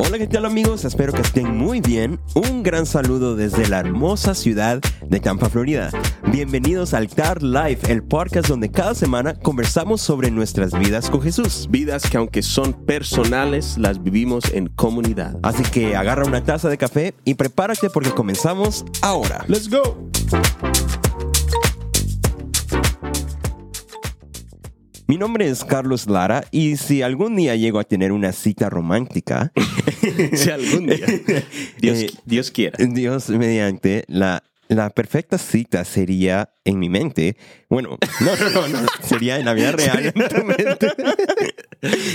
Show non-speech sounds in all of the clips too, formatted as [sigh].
Hola, ¿qué tal amigos? Espero que estén muy bien. Un gran saludo desde la hermosa ciudad de Tampa, Florida. Bienvenidos al TAR Live, el podcast donde cada semana conversamos sobre nuestras vidas con Jesús. Vidas que aunque son personales, las vivimos en comunidad. Así que agarra una taza de café y prepárate porque comenzamos ahora. Let's go. Mi nombre es Carlos Lara y si algún día llego a tener una cita romántica, [laughs] si algún día, [laughs] Dios, Eh, Dios quiera. Dios mediante, la, la perfecta cita sería en mi mente. Bueno, no, no, no, no, sería en la vida [laughs] real. en tu mente. [laughs]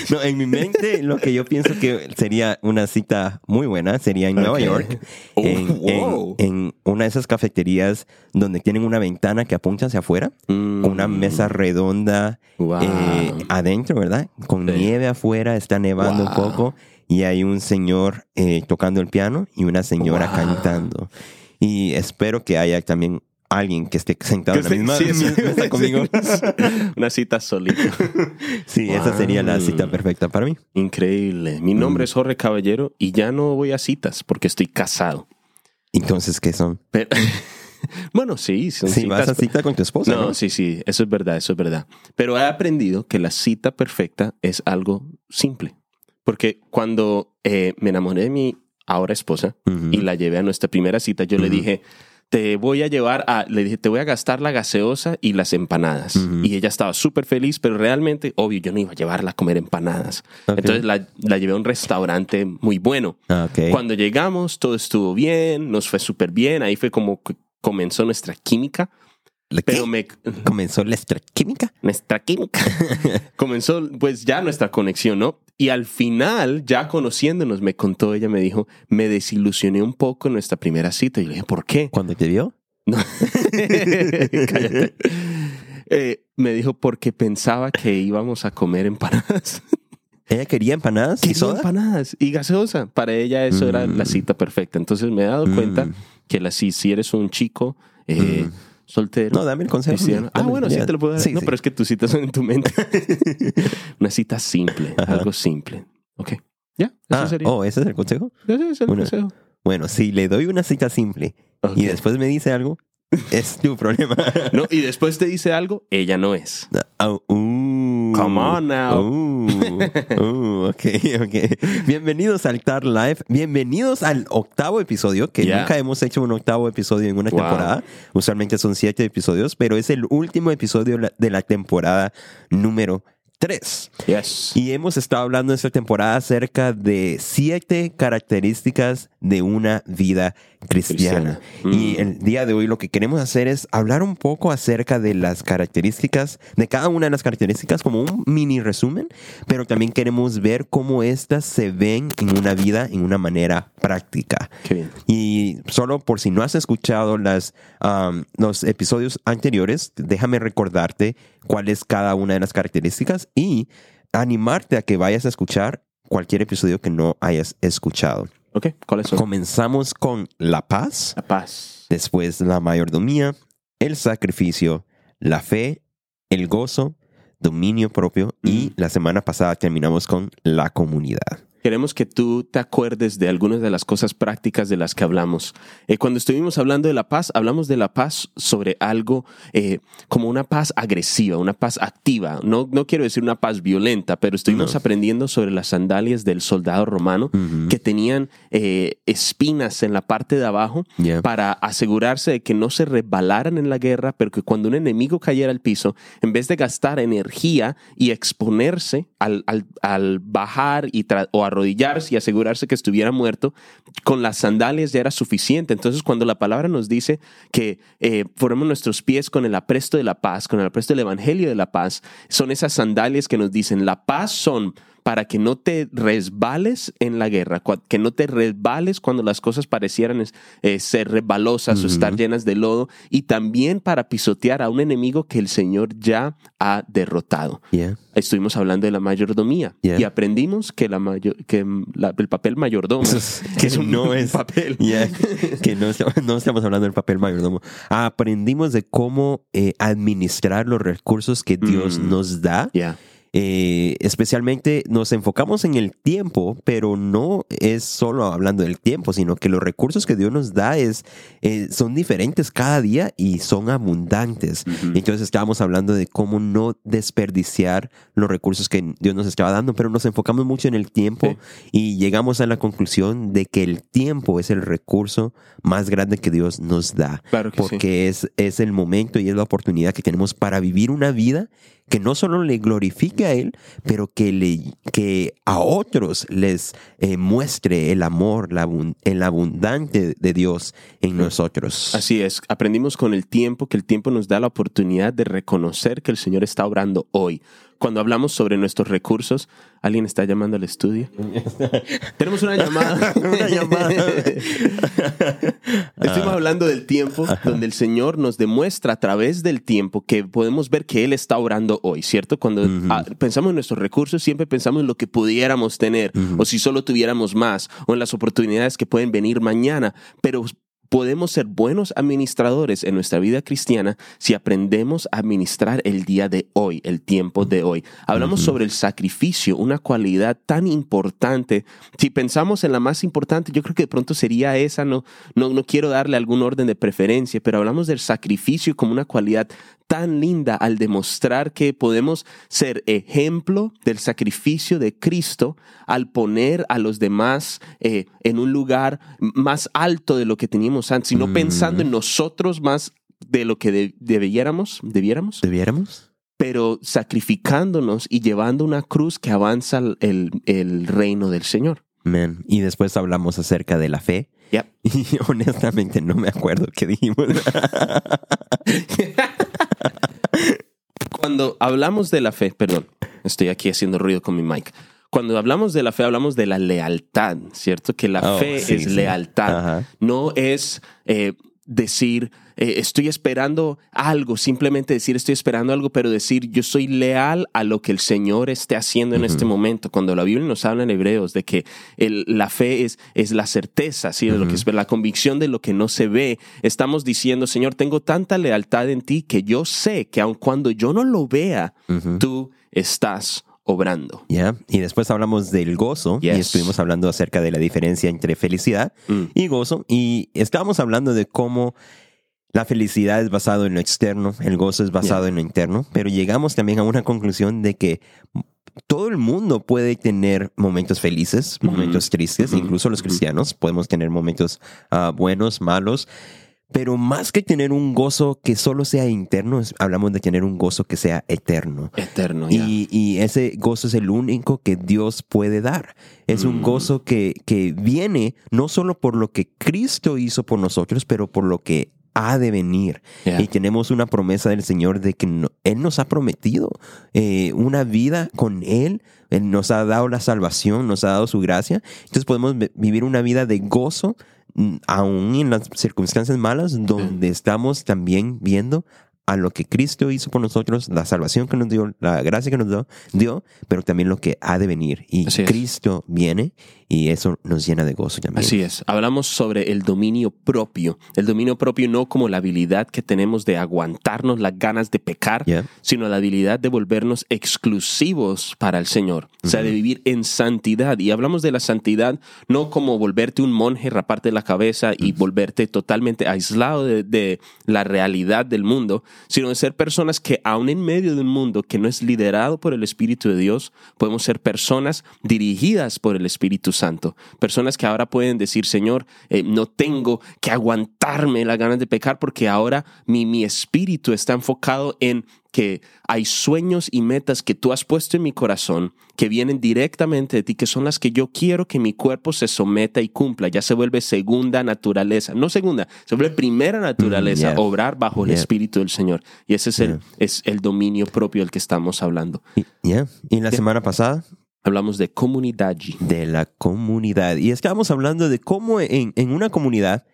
No, en mi mente lo que yo pienso que sería una cita muy buena sería en Nueva. York, Oh, en, en- wow. en una de esas cafeterías donde tienen una ventana que apunta hacia afuera, con una mesa redonda Mm. Wow. eh, adentro, ¿verdad? Con Sí. nieve afuera, está nevando un poco y hay un señor eh, tocando el piano y una señora cantando. Y espero que haya también alguien que esté sentado en la misma Sí, sí. [laughs] mesa conmigo. [laughs] Una cita solita. Sí, esa sería la Wow. cita perfecta para mí. Increíble. Mi nombre es Jorge Caballero y ya no voy a citas porque estoy casado. Entonces, ¿qué son? Pero- [laughs] bueno, sí, son Si citas. vas a cita con tu esposa, No, ¿no? sí, sí, eso es verdad, eso es verdad. Pero he aprendido que la cita perfecta es algo simple. Porque cuando eh, me enamoré de mi ahora esposa Ujú. y la llevé a nuestra primera cita, yo le Ujú. dije, te voy a llevar a, le dije, te voy a gastar la gaseosa y las empanadas. Ujú. Y ella estaba súper feliz, pero realmente, obvio, yo no iba a llevarla a comer empanadas. Ok. Entonces la, la llevé a un restaurante muy bueno. Ah, ok. Cuando llegamos, todo estuvo bien, nos fue súper bien. Ahí fue como comenzó nuestra química. Pero me, ¿Comenzó la química? nuestra química. [laughs] Comenzó pues ya nuestra conexión, ¿no? Y al final, ya conociéndonos, me contó, ella me dijo, me desilusioné un poco en nuestra primera cita. Y le dije, ¿por qué? ¿Cuándo te vio? No. [laughs] Cállate. [laughs] Eh, me dijo, porque pensaba que íbamos a comer empanadas. [laughs] ¿Ella quería empanadas y Quería soda? empanadas y gaseosa. Para ella eso era Mm. la cita perfecta. Entonces me he dado Mm. cuenta que la, si, si eres un chico eh, Mm. Soltero, No, dame el consejo. cristiano. Ah, Dame- bueno, sí te lo puedo dar. Sí, no, sí. pero es que tus citas son en tu mente. [laughs] Una cita simple, Ajá. algo simple. Ok. ¿Ya? Eso Ah, sería. oh, ¿ese es el consejo? Ese es el Bueno. consejo. Bueno, si le doy una cita simple y después me dice algo, es tu problema. [laughs] No, y después te dice algo, ella no es. Oh, uh, Come on now. Uh, uh, [laughs] ok, ok. Bienvenidos al TAR Live. Bienvenidos al octavo episodio, que Yeah. nunca hemos hecho un octavo episodio en una Wow. temporada. Usualmente son siete episodios, pero es el último episodio de la temporada número tres. Yes. Y hemos estado hablando en esta temporada acerca de siete características de una vida cristiana. Cristiana. Y Mm. el día de hoy lo que queremos hacer es hablar un poco acerca de las características, de cada una de las características como un mini resumen, pero también queremos ver cómo estas se ven en una vida en una manera práctica. Qué bien. Y solo por si no has escuchado las, um, los episodios anteriores, déjame recordarte cuál es cada una de las características y animarte a que vayas a escuchar cualquier episodio que no hayas escuchado. Ok, ¿cuáles son? Comenzamos con la paz, La paz. después la mayordomía, el sacrificio, la fe, el gozo, dominio propio y Mm. la semana pasada terminamos con la comunidad. Queremos que tú te acuerdes de algunas de las cosas prácticas de las que hablamos. Eh, cuando estuvimos hablando de la paz, hablamos de la paz sobre algo eh, como una paz agresiva, una paz activa. No, no quiero decir una paz violenta, pero estuvimos No. aprendiendo sobre las sandalias del soldado romano Ujú. que tenían eh, espinas en la parte de abajo Yeah. para asegurarse de que no se resbalaran en la guerra, pero que cuando un enemigo cayera al piso, en vez de gastar energía y exponerse al, al- al bajar y o arrodillarse y asegurarse que estuviera muerto, con las sandalias ya era suficiente. Entonces, cuando la palabra nos dice que eh, formemos nuestros pies con el apresto de la paz, con el apresto del evangelio de la paz, son esas sandalias que nos dicen, la paz son para que no te resbales en la guerra, que no te resbales cuando las cosas parecieran eh, ser resbalosas o estar llenas de lodo, y también para pisotear a un enemigo que el Señor ya ha derrotado. Yeah. Estuvimos hablando de la mayordomía Yeah. y aprendimos que, la mayo- que la- el papel mayordomo [laughs] que es un no es papel. Yeah, que no, estamos- [laughs] no estamos hablando del papel mayordomo. Aprendimos de cómo eh, administrar los recursos que Dios Mm. nos da. Eh, especialmente nos enfocamos en el tiempo, pero no es solo hablando del tiempo, sino que los recursos que Dios nos da es, eh, son diferentes cada día y son abundantes. Entonces estábamos hablando de cómo no desperdiciar los recursos que Dios nos estaba dando, pero nos enfocamos mucho en el tiempo y llegamos a la conclusión de que el tiempo es el recurso más grande que Dios nos da, porque es, es el momento y es la oportunidad que tenemos para vivir una vida que no solo le glorifique a Él, pero que, le, que a otros les eh, muestre el amor, la, el abundante de Dios en nosotros. Así es, aprendimos con el tiempo que el tiempo nos da la oportunidad de reconocer que el Señor está obrando hoy cuando hablamos sobre nuestros recursos, alguien está llamando al estudio. [laughs] Tenemos una llamada. [laughs] una llamada. [laughs] Estuvimos hablando del tiempo, donde el Señor nos demuestra a través del tiempo que podemos ver que Él está orando hoy, ¿cierto? Cuando ah, pensamos en nuestros recursos, siempre pensamos en lo que pudiéramos tener, o si solo tuviéramos más, o en las oportunidades que pueden venir mañana. Pero podemos ser buenos administradores en nuestra vida cristiana si aprendemos a administrar el día de hoy, el tiempo de hoy. Hablamos sobre el sacrificio, una cualidad tan importante. Si pensamos en la más importante, yo creo que de pronto sería esa, no, no, no quiero darle algún orden de preferencia, pero hablamos del sacrificio como una cualidad tan linda al demostrar que podemos ser ejemplo del sacrificio de Cristo al poner a los demás eh, en un lugar más alto de lo que teníamos antes, sino pensando en nosotros más de lo que debiéramos, debiéramos. ¿Debiéramos? Pero sacrificándonos y llevando una cruz que avanza el, el reino del Señor. Amén. Y después hablamos acerca de la fe. [laughs] Y honestamente no me acuerdo qué dijimos. [laughs] Cuando hablamos de la fe, perdón, estoy aquí haciendo ruido con mi mic. Cuando hablamos de la fe, hablamos de la lealtad, ¿cierto? Que la oh, fe es lealtad. No es eh, decir, eh, estoy esperando algo, simplemente decir estoy esperando algo, pero decir yo soy leal a lo que el Señor esté haciendo en este momento. Cuando la Biblia nos habla en Hebreos de que la fe es, es la certeza, ¿sí? de lo que es la convicción de lo que no se ve, estamos diciendo, Señor, tengo tanta lealtad en ti que yo sé que aun cuando yo no lo vea, tú estás obrando. Ya, y después hablamos del gozo y estuvimos hablando acerca de la diferencia entre felicidad mm. y gozo y estábamos hablando de cómo la felicidad es basado en lo externo, el gozo es basado en lo interno, pero llegamos también a una conclusión de que todo el mundo puede tener momentos felices, momentos tristes, incluso los cristianos podemos tener momentos ah, buenos, malos, pero más que tener un gozo que solo sea interno, hablamos de tener un gozo que sea eterno. Eterno. Y, y, ese gozo es el único que Dios puede dar. Es un mm. gozo que, que viene no solo por lo que Cristo hizo por nosotros, pero por lo que ha de venir. Y tenemos una promesa del Señor de que Él nos ha prometido eh, una vida con Él. Él nos ha dado la salvación, nos ha dado su gracia. Entonces podemos vivir una vida de gozo, aún en las circunstancias malas, donde estamos también viendo a lo que Cristo hizo por nosotros, la salvación que nos dio, la gracia que nos dio, dio pero también lo que ha de venir. Y Cristo viene y eso nos llena de gozo también. Así es. Hablamos sobre el dominio propio. El dominio propio no como la habilidad que tenemos de aguantarnos las ganas de pecar, sino la habilidad de volvernos exclusivos para el Señor. O sea, de vivir en santidad. Y hablamos de la santidad no como volverte un monje, raparte la cabeza y volverte totalmente aislado de, de la realidad del mundo, sino de ser personas que aún en medio de un mundo que no es liderado por el Espíritu de Dios, podemos ser personas dirigidas por el Espíritu Santo Santo. Personas que ahora pueden decir, Señor, eh, no tengo que aguantarme las ganas de pecar porque ahora mi, mi espíritu está enfocado en que hay sueños y metas que tú has puesto en mi corazón que vienen directamente de ti, que son las que yo quiero que mi cuerpo se someta y cumpla. Ya se vuelve segunda naturaleza, no segunda, se vuelve primera naturaleza, mm, obrar bajo el Espíritu del Señor. Y ese es, el, es el dominio propio del que estamos hablando. ¿Ya? ¿Y la semana pasada? Hablamos de comunidad. De la comunidad. Y estábamos hablando de cómo en, en una comunidad,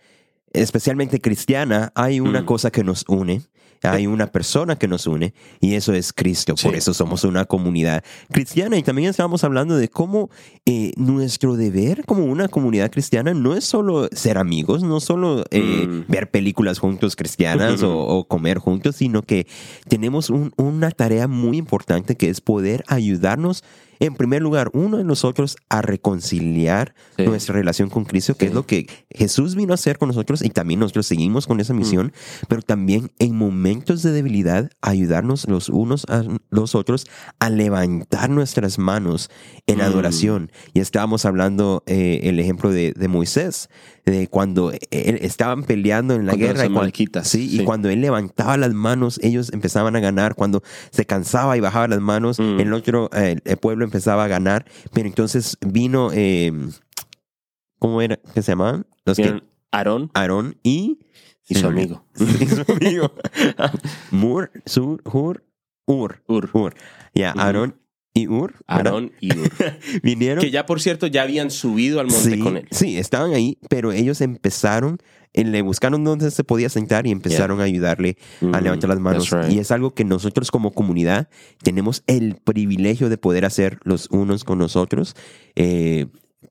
especialmente cristiana, hay una mm. cosa que nos une hay una persona que nos une y eso es Cristo. Por eso somos una comunidad cristiana. Y también estábamos hablando de cómo eh, nuestro deber como una comunidad cristiana no es solo ser amigos, no solo eh, Mm. ver películas juntos cristianas [laughs] o, o comer juntos, sino que tenemos un- una tarea muy importante que es poder ayudarnos, en primer lugar, uno de nosotros a reconciliar Sí. nuestra relación con Cristo, que Sí. es lo que Jesús vino a hacer con nosotros y también nosotros seguimos con esa misión, pero también en momentos de debilidad ayudarnos los unos a los otros a levantar nuestras manos en Mm. adoración. Y estábamos hablando eh, el ejemplo de, de Moisés, de cuando él- estaban peleando en la Contra guerra y cuan- amalequitas, sí, y cuando él levantaba las manos, ellos empezaban a ganar. Cuando se cansaba y bajaba las manos, Mm. el otro, eh, el pueblo empezaba a ganar. Pero entonces vino, eh, ¿cómo era que se llamaban? Los que, Aarón Aarón y, y su amigo. [laughs] Sí, su amigo. [laughs] Mur, Sur, Hur, Ur. Ur. Ur. Ya. Aarón y Ur. Aarón y Ur. [laughs] Vinieron. que ya, por cierto, ya habían subido al monte sí, con él. sí, estaban ahí, pero ellos empezaron, eh, le buscaron dónde se podía sentar y empezaron a ayudarle a Mm, levantar las manos. right. Y es algo que nosotros como comunidad tenemos el privilegio de poder hacer los unos con nosotros eh,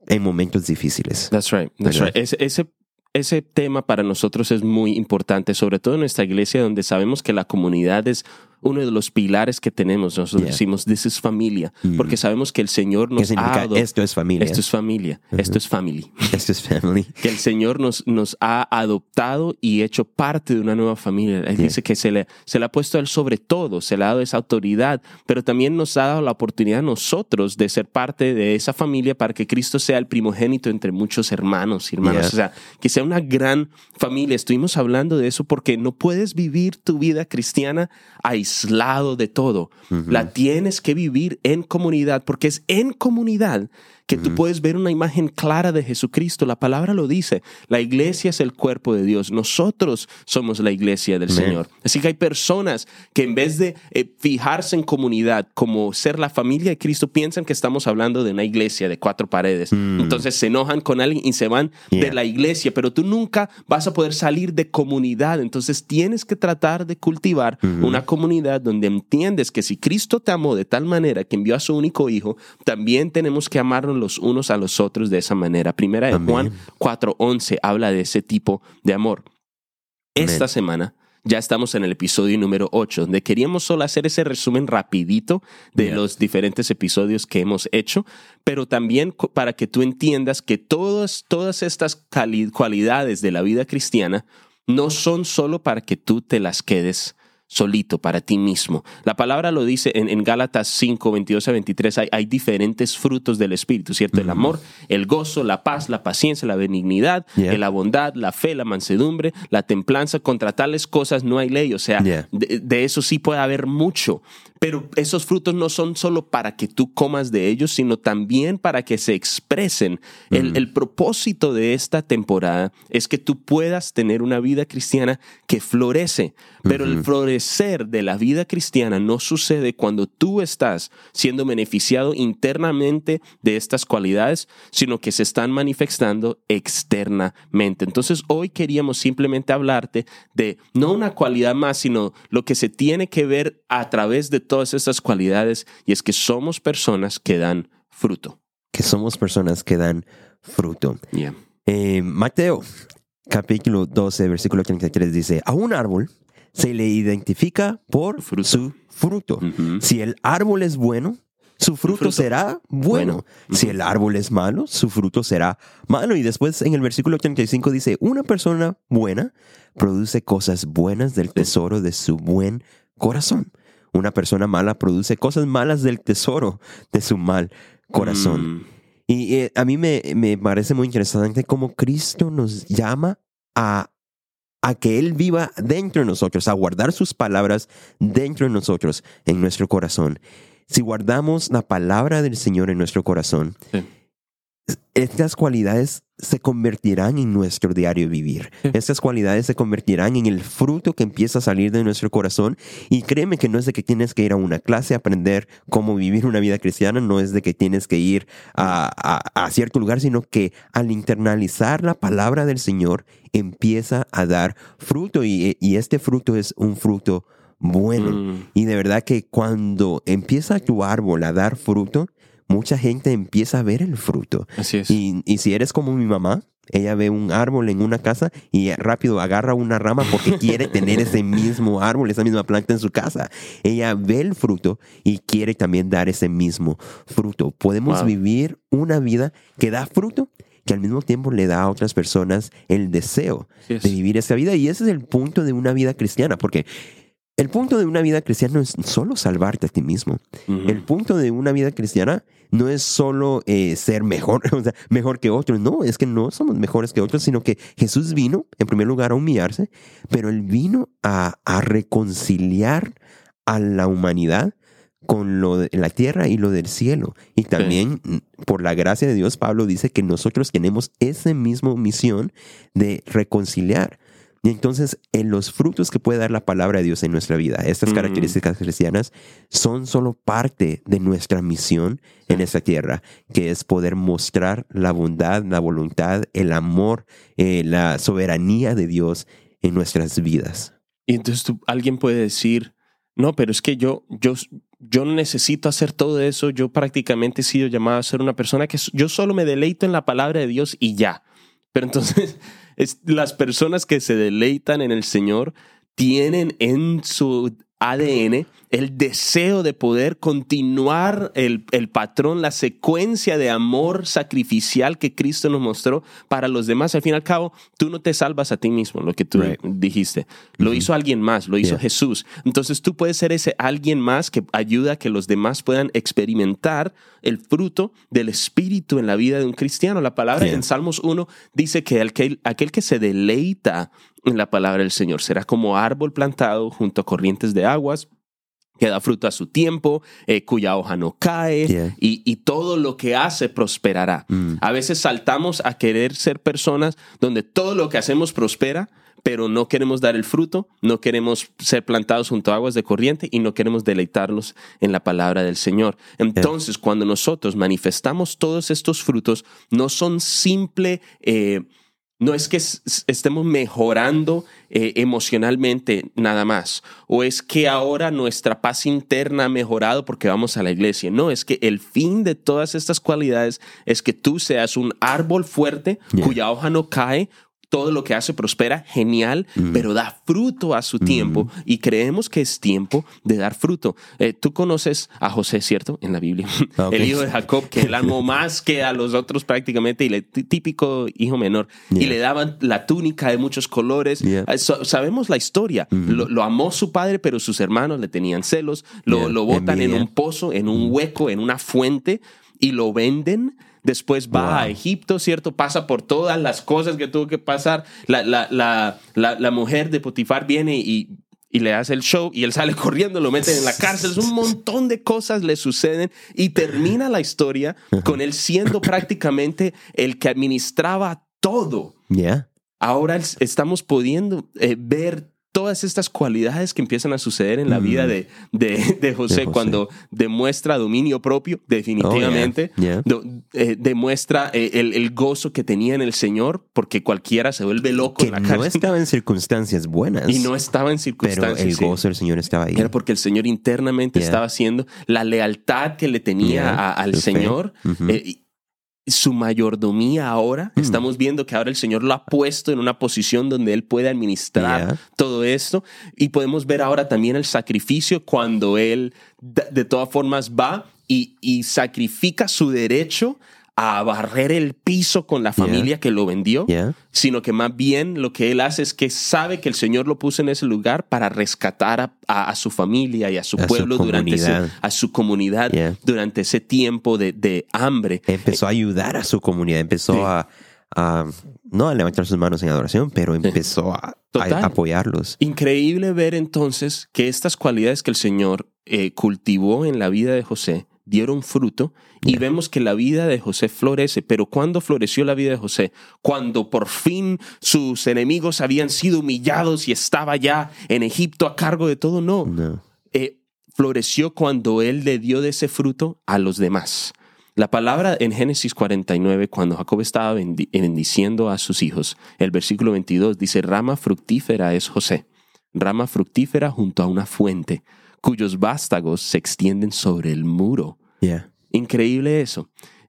en momentos difíciles. That's right. That's right. Ese, ese, ese tema para nosotros es muy importante, sobre todo en nuestra iglesia, donde sabemos que la comunidad es uno de los pilares que tenemos. Nosotros Yeah. decimos, this is familia, Mm. porque sabemos que el Señor ¿Qué nos ha significa? ado- Esto es familia. Esto es familia, esto es family. Esto es family. [laughs] Que el Señor nos, nos ha adoptado y hecho parte de una nueva familia. Él Yeah. dice que se le, se le ha puesto a Él sobre todo, se le ha dado esa autoridad, pero también nos ha dado la oportunidad a nosotros de ser parte de esa familia para que Cristo sea el primogénito entre muchos hermanos y hermanas. Yeah. O sea, que sea una gran familia. Estuvimos hablando de eso porque no puedes vivir tu vida cristiana aislado de todo. La tienes que vivir en comunidad porque es en comunidad que tú puedes ver una imagen clara de Jesucristo. La palabra lo dice. La iglesia es el cuerpo de Dios. Nosotros somos la iglesia del Amén. Señor. Así que hay personas que en vez de eh, fijarse en comunidad como ser la familia de Cristo, piensan que estamos hablando de una iglesia de cuatro paredes. Mm. Entonces se enojan con alguien y se van de la iglesia, pero tú nunca vas a poder salir de comunidad. Entonces tienes que tratar de cultivar una comunidad donde entiendes que si Cristo te amó de tal manera que envió a su único hijo, también tenemos que amarnos los unos a los otros de esa manera. Primera de Amén. Juan 4:11 habla de ese tipo de amor. Esta Amén. semana ya estamos en el episodio número 8, donde queríamos solo hacer ese resumen rapidito de Yeah. los diferentes episodios que hemos hecho, pero también para que tú entiendas que todas, todas estas cualidades de la vida cristiana no son solo para que tú te las quedes solito para ti mismo. La palabra lo dice en, en Gálatas 5, 22 a 23, hay, hay diferentes frutos del Espíritu, ¿cierto? El amor, el gozo, la paz, la paciencia, la benignidad, Yeah. la bondad, la fe, la mansedumbre, la templanza. Contra tales cosas no hay ley. O sea, Yeah. de, de eso sí puede haber mucho. Pero esos frutos no son solo para que tú comas de ellos, sino también para que se expresen. El, el propósito de esta temporada es que tú puedas tener una vida cristiana que florece. Pero el florecer de la vida cristiana no sucede cuando tú estás siendo beneficiado internamente de estas cualidades, sino que se están manifestando externamente. Entonces hoy queríamos simplemente hablarte de no una cualidad más, sino lo que se tiene que ver a través de todas estas cualidades y es que somos personas que dan fruto. Que somos personas que dan fruto. Yeah. Eh, Mateo, capítulo 12, versículo 33 dice, a un árbol se le identifica por Fruto. su fruto. Si el árbol es bueno, su fruto, fruto. será bueno. Bueno. Si el árbol es malo, su fruto será malo. Y después en el versículo 35 dice, una persona buena produce cosas buenas del tesoro de su buen corazón. Una persona mala produce cosas malas del tesoro de su mal corazón. Mm. Y eh, a mí me, me parece muy interesante cómo Cristo nos llama a, a que Él viva dentro de nosotros, a guardar sus palabras dentro de nosotros, en nuestro corazón. Si guardamos la palabra del Señor en nuestro corazón, Sí. estas cualidades se convertirán en nuestro diario vivir. Estas cualidades se convertirán en el fruto que empieza a salir de nuestro corazón. Y créeme que no es de que tienes que ir a una clase a aprender cómo vivir una vida cristiana, no es de que tienes que ir a, a cierto lugar, sino que al internalizar la palabra del Señor empieza a dar fruto y, y este fruto es un fruto bueno. Mm. Y de verdad que cuando empieza tu árbol a dar fruto, mucha gente empieza a ver el fruto. Así es. Y, y si eres como mi mamá, ella ve un árbol en una casa y rápido agarra una rama porque [laughs] quiere tener ese mismo árbol, esa misma planta en su casa. Ella ve el fruto y quiere también dar ese mismo fruto. Podemos Wow. vivir una vida que da fruto que al mismo tiempo le da a otras personas el deseo de vivir esa vida. Y ese es el punto de una vida cristiana, porque el punto de una vida cristiana no es solo salvarte a ti mismo. El punto de una vida cristiana no es solo eh, ser mejor, [laughs] o sea, mejor que otros. No, es que no somos mejores que otros, sino que Jesús vino, en primer lugar, a humillarse, pero Él vino a, a reconciliar a la humanidad con lo de la tierra y lo del cielo. Y también, por la gracia de Dios, Pablo dice que nosotros tenemos esa misma misión de reconciliar. Y entonces, en los frutos que puede dar la palabra de Dios en nuestra vida, estas Mm. características cristianas son solo parte de nuestra misión en esta tierra, que es poder mostrar la bondad, la voluntad, el amor, eh, la soberanía de Dios en nuestras vidas. Y entonces tú- alguien puede decir, no, pero es que yo, yo, yo no necesito hacer todo eso. Yo prácticamente he sido llamado a ser una persona que yo solo me deleito en la palabra de Dios y ya. Pero entonces, es, las personas que se deleitan en el Señor tienen en su ADN el deseo de poder continuar el, el patrón, la secuencia de amor sacrificial que Cristo nos mostró para los demás. Al fin y al cabo, tú no te salvas a ti mismo, lo que tú Right. dijiste. Lo hizo alguien más, lo hizo Yeah. Jesús. Entonces tú puedes ser ese alguien más que ayuda a que los demás puedan experimentar el fruto del Espíritu en la vida de un cristiano. La palabra Yeah. en Salmos 1 dice que aquel, aquel que se deleita en la palabra del Señor será como árbol plantado junto a corrientes de aguas que da fruto a su tiempo, eh, cuya hoja no cae Yeah. y, y todo lo que hace prosperará. Mm. A veces saltamos a querer ser personas donde todo lo que hacemos prospera, pero no queremos dar el fruto, no queremos ser plantados junto a aguas de corriente y no queremos deleitarnos en la palabra del Señor. Entonces, cuando nosotros manifestamos todos estos frutos, no son simple... eh, no es que estemos mejorando eh, emocionalmente nada más, o es que ahora nuestra paz interna ha mejorado porque vamos a la iglesia. No, es que el fin de todas estas cualidades es que tú seas un árbol fuerte cuya hoja no cae. Todo lo que hace prospera, genial, pero da fruto a su tiempo y creemos que es tiempo de dar fruto. Eh, Tú conoces a José, ¿cierto? En la Biblia. [laughs] Ok. El hijo de Jacob, que él amó [laughs] más que a los otros prácticamente, y le, tí- típico hijo menor. Y le daban la túnica de muchos colores. Yeah. Eh, so- sabemos la historia. lo, lo amó su padre, pero sus hermanos le tenían celos. Lo, Yeah. lo botan en un pozo, en un hueco, en una fuente, y lo venden. Después va Wow. a Egipto, ¿cierto? Pasa por todas las cosas que tuvo que pasar. La, la, la, la, mujer de Potifar viene y, y le hace el show y él sale [laughs] corriendo, lo meten en la cárcel. Un montón de cosas le suceden y termina la historia con él siendo [laughs] prácticamente el que administraba todo. Yeah. Ahora es- estamos pudiendo eh, ver todas estas cualidades que empiezan a suceder en la Mm. vida de, de, de José, José. cuando demuestra dominio propio, definitivamente. Oh, yeah. Eh, demuestra eh, el, el gozo que tenía en el Señor, porque cualquiera se vuelve loco Que en la no cárcel estaba en circunstancias buenas. y no estaba en pero circunstancias. el sí. gozo del Señor estaba ahí. Era porque el Señor internamente Yeah. estaba haciendo la lealtad que le tenía a- al. Señor. Ujú. eh, su mayordomía ahora, Mm. estamos viendo que ahora el Señor lo ha puesto en una posición donde Él puede administrar Yeah. todo esto. Y podemos ver ahora también el sacrificio cuando Él de, de todas formas va y, y sacrifica su derecho a barrer el piso con la Yeah. familia que lo vendió Yeah. sino que más bien lo que él hace es que sabe que el Señor lo puso en ese lugar para rescatar a, a- a su familia y a su A su pueblo durante ese, a su comunidad Yeah. durante ese tiempo de, de hambre. Empezó a ayudar a su comunidad, empezó Sí. a, a- no a levantar sus manos en adoración, pero empezó a, apoyarlos. Increíble ver entonces que estas cualidades que el Señor eh, cultivó en la vida de José dieron fruto y vemos que la vida de José florece. Pero ¿cuándo floreció la vida de José? Cuando por fin sus enemigos habían sido humillados y estaba ya en Egipto a cargo de todo. No. No. Eh, floreció cuando él le dio de ese fruto a los demás. La palabra en Génesis 49, cuando Jacob estaba bendi- bendiciendo a sus hijos, el versículo 22 dice, rama fructífera es José, rama fructífera junto a una fuente, cuyos vástagos se extienden sobre el muro. Yeah. Increíble eso.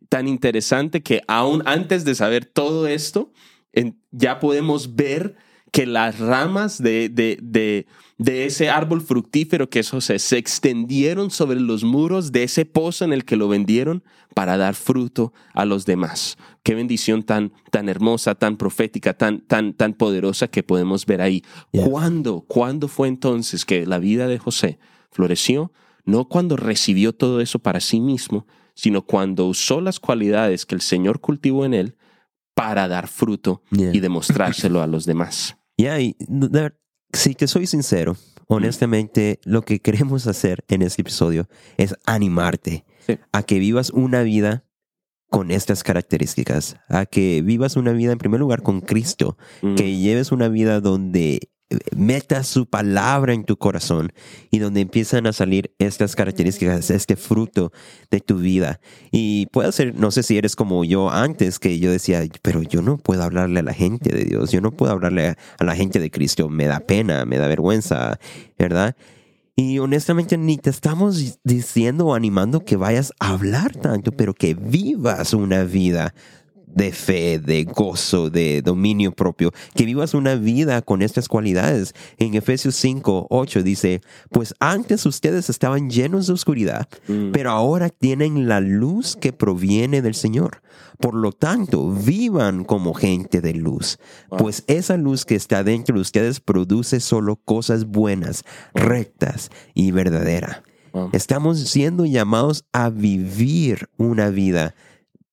Tan interesante que aún antes de saber todo esto, en- ya podemos ver que las ramas de, de, de, de ese árbol fructífero que es José se extendieron sobre los muros de ese pozo en el que lo vendieron para dar fruto a los demás. Qué bendición tan, tan hermosa, tan profética, tan, tan, tan poderosa que podemos ver ahí. Yeah. ¿Cuándo, ¿Cuándo fue entonces que la vida de José floreció? No cuando recibió todo eso para sí mismo, sino cuando usó las cualidades que el Señor cultivó en él para dar fruto Yeah. y demostrárselo a los demás. Ya, y de si te soy sincero, honestamente, lo que queremos hacer en este episodio es animarte Sí. a que vivas una vida con estas características, a que vivas una vida en primer lugar con Cristo, Mm. que lleves una vida donde metas su palabra en tu corazón y donde empiezan a salir estas características, este fruto de tu vida. Y puede ser, no sé si eres como yo antes, que yo decía, pero yo no puedo hablarle a la gente de Dios, yo no puedo hablarle a, la gente de Cristo, me da pena, me da vergüenza, ¿verdad? Y honestamente ni te estamos diciendo o animando que vayas a hablar tanto, pero que vivas una vida de fe, de gozo, de dominio propio, que vivas una vida con estas cualidades. En Efesios 5, 8 dice, pues antes ustedes estaban llenos de oscuridad, Mm. pero ahora tienen la luz que proviene del Señor. Por lo tanto, vivan como gente de luz, Wow. pues esa luz que está dentro de ustedes produce solo cosas buenas, rectas y verdaderas. Wow. Estamos siendo llamados a vivir una vida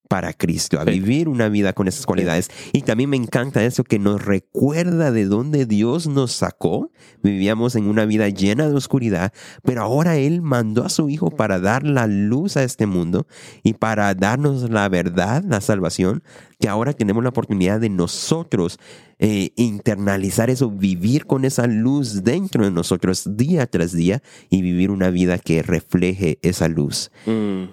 para Cristo, a vivir una vida con esas cualidades. Y también me encanta eso que nos recuerda de dónde Dios nos sacó. Vivíamos en una vida llena de oscuridad, pero ahora Él mandó a su Hijo para dar la luz a este mundo y para darnos la verdad, la salvación, que ahora tenemos la oportunidad de nosotros eh, internalizar eso, vivir con esa luz dentro de nosotros día tras día y vivir una vida que refleje esa luz Mm.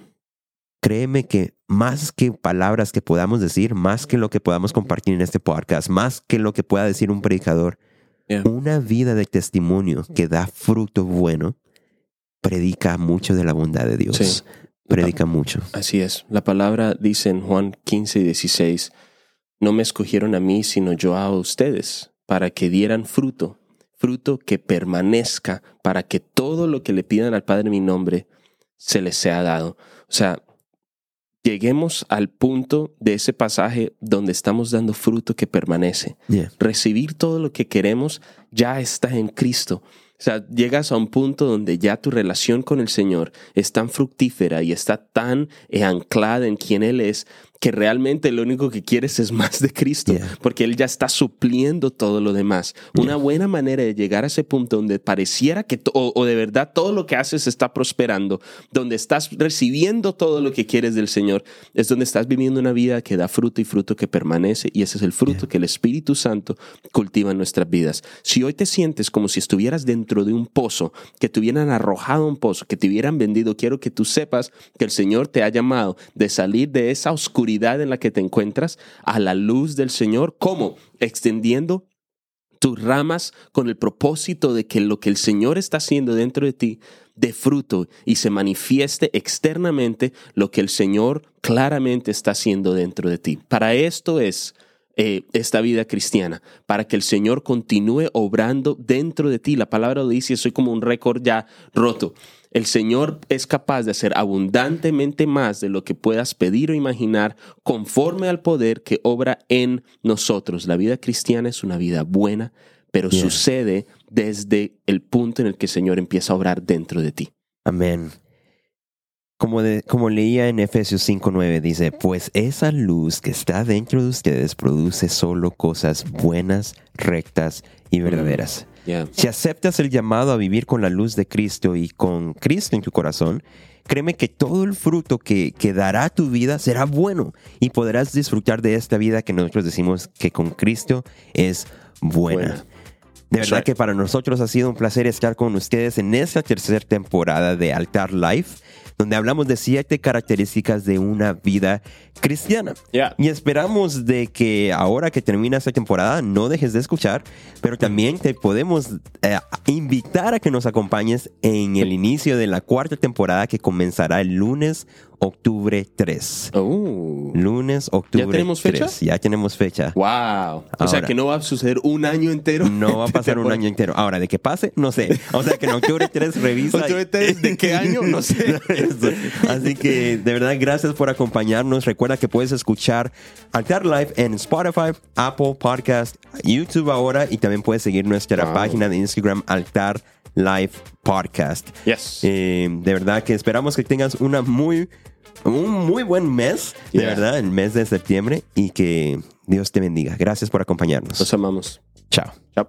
créeme que más que palabras que podamos decir, más que lo que podamos compartir en este podcast, más que lo que pueda decir un predicador, Yeah. una vida de testimonio que da fruto bueno, predica mucho de la bondad de Dios. Sí. Predica mucho. Así es. La palabra dice en Juan 15 y 16, no me escogieron a mí, sino yo a ustedes, para que dieran fruto, fruto que permanezca, para que todo lo que le pidan al Padre en mi nombre se les sea dado. O sea, lleguemos al punto de ese pasaje donde estamos dando fruto que permanece. Yeah. Recibir todo lo que queremos ya está en Cristo. O sea, llegas a un punto donde ya tu relación con el Señor es tan fructífera y está tan anclada en quien Él es que realmente lo único que quieres es más de Cristo, Yeah. porque Él ya está supliendo todo lo demás. Una buena manera de llegar a ese punto donde pareciera que, o, o de verdad todo lo que haces está prosperando, donde estás recibiendo todo lo que quieres del Señor, es donde estás viviendo una vida que da fruto y fruto que permanece, y ese es el fruto que el Espíritu Santo cultiva en nuestras vidas. Si hoy te sientes como si estuvieras dentro de un pozo, que te hubieran arrojado un pozo, que te hubieran vendido, quiero que tú sepas que el Señor te ha llamado de salir de esa oscuridad en la que te encuentras a la luz del Señor. ¿Cómo? Extendiendo tus ramas con el propósito de que lo que el Señor está haciendo dentro de ti dé fruto y se manifieste externamente lo que el Señor claramente está haciendo dentro de ti. Para esto es eh, esta vida cristiana, para que el Señor continúe obrando dentro de ti. La palabra lo dice, soy como un récord ya roto. El Señor es capaz de hacer abundantemente más de lo que puedas pedir o imaginar conforme al poder que obra en nosotros. La vida cristiana es una vida buena, pero sucede desde el punto en el que el Señor empieza a obrar dentro de ti. Amén. Como, de- como leía en Efesios 5.9, dice, pues esa luz que está dentro de ustedes produce solo cosas buenas, rectas y verdaderas. Yeah. Si aceptas el llamado a vivir con la luz de Cristo y con Cristo en tu corazón, créeme que todo el fruto que, que dará tu vida será bueno y podrás disfrutar de esta vida que nosotros decimos que con Cristo es buena. Buena. De verdad right. que para nosotros ha sido un placer estar con ustedes en esta tercera temporada de Altar Life, donde hablamos de siete características de una vida cristiana. Yeah. Y esperamos de que ahora que termina esta temporada no dejes de escuchar, pero también te podemos eh, invitar a que nos acompañes en el inicio de la cuarta temporada que comenzará el lunes, octubre 3. Oh. Lunes, octubre tenemos fecha? 3. Ya tenemos fecha. Wow. O sea que no va a suceder un año entero. No va a [laughs] pasar un año entero. Ahora, de que pase, no sé. O sea, que en octubre 3 revisa. ¿Octubre 3 de qué [laughs] año? No sé. Así que, de verdad, gracias por acompañarnos. Recuerda que puedes escuchar Altar Live en Spotify, Apple Podcast, YouTube ahora y también puedes seguir nuestra Wow. página de Instagram, Altar Live Podcast. Yes. Eh, de verdad que esperamos que tengas una muy, un muy buen mes, de Yeah. verdad, el mes de septiembre y que Dios te bendiga. Gracias por acompañarnos. Los amamos. Chao. Chao.